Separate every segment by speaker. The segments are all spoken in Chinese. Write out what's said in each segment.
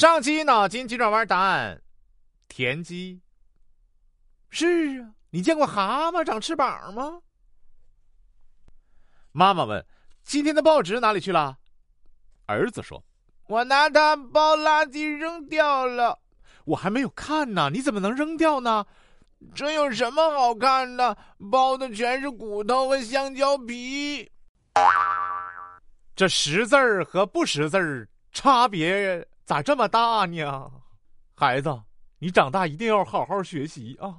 Speaker 1: 上期脑筋急转弯答案：田鸡。是啊，你见过蛤蟆长翅膀吗？妈妈问：“今天的报纸哪里去了？”儿子说：“
Speaker 2: 我拿它包垃圾扔掉了。”
Speaker 1: 我还没有看呢，你怎么能扔掉呢？
Speaker 2: 这有什么好看的？包的全是骨头和香蕉皮。
Speaker 1: 这识字儿和不识字儿差别咋这么大呢？孩子，你长大一定要好好学习啊！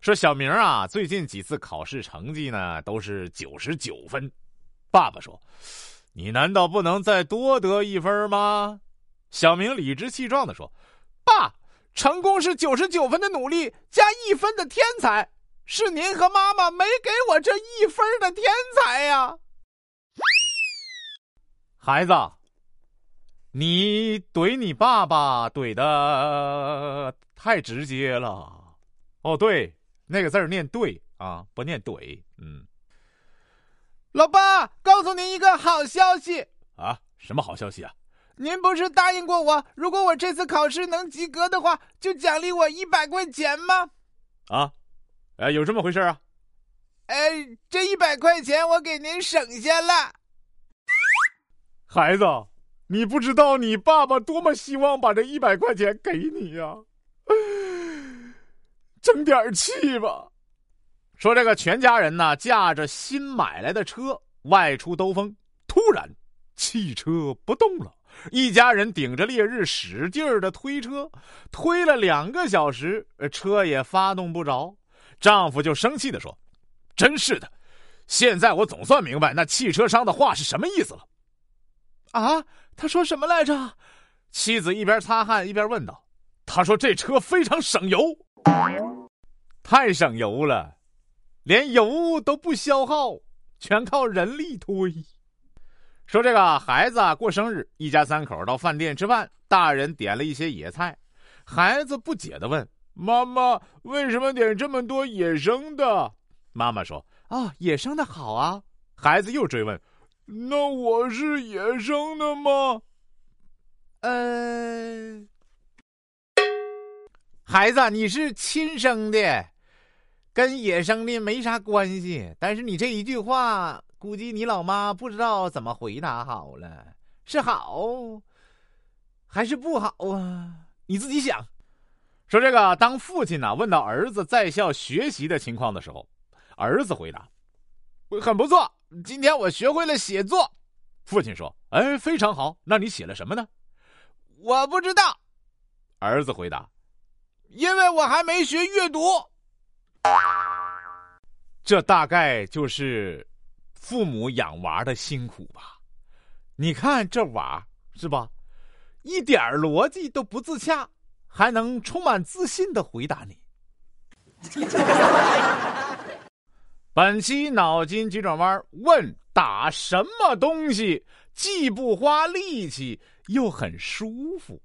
Speaker 1: 说小明啊，最近几次考试成绩呢都是九十九分。爸爸说：“你难道不能再多得一分吗？”小明理直气壮的说。爸，成功是九十九分的努力加一分的天才，是您和妈妈没给我这一分的天才呀！孩子，你怼你爸爸怼的太直接了。哦，对，那个字念对啊，不念怼。嗯，
Speaker 2: 老爸，告诉您一个好消息
Speaker 1: 啊！什么好消息啊？
Speaker 2: 您不是答应过我，如果我这次考试能及格的话，就奖励我一百块钱吗？
Speaker 1: 啊，哎，有这么回事啊？
Speaker 2: 哎，这一百块钱我给您省下了。
Speaker 1: 孩子，你不知道你爸爸多么希望把这一百块钱给你呀！争点气吧。说这个全家人呢，驾着新买来的车外出兜风，突然汽车不动了。一家人顶着烈日使劲儿的推车，推了两个小时，车也发动不着。丈夫就生气的说：“真是的，现在我总算明白那汽车商的话是什么意思了。”啊，他说什么来着？妻子一边擦汗一边问道：“他说这车非常省油，太省油了，连油都不消耗，全靠人力推。”说这个孩子啊过生日，一家三口到饭店吃饭，大人点了一些野菜，孩子不解的问妈妈：“为什么点这么多野生的？”妈妈说：“哦，野生的好啊。”孩子又追问：“那我是野生的吗？”呃，孩子，你是亲生的，跟野生的没啥关系。但是你这一句话。估计你老妈不知道怎么回答好了，是好还是不好啊？你自己想。说这个，当父亲呢问到儿子在校学习的情况的时候，儿子回答：“很不错，今天我学会了写作。”父亲说：“哎，非常好，那你写了什么呢？”
Speaker 2: 我不知道。
Speaker 1: 儿子回答：“
Speaker 2: 因为我还没学阅读。”
Speaker 1: 这大概就是。父母养娃的辛苦吧？你看这娃是吧，一点逻辑都不自洽，还能充满自信的回答你。本期脑筋急转弯问：打什么东西既不花力气又很舒服？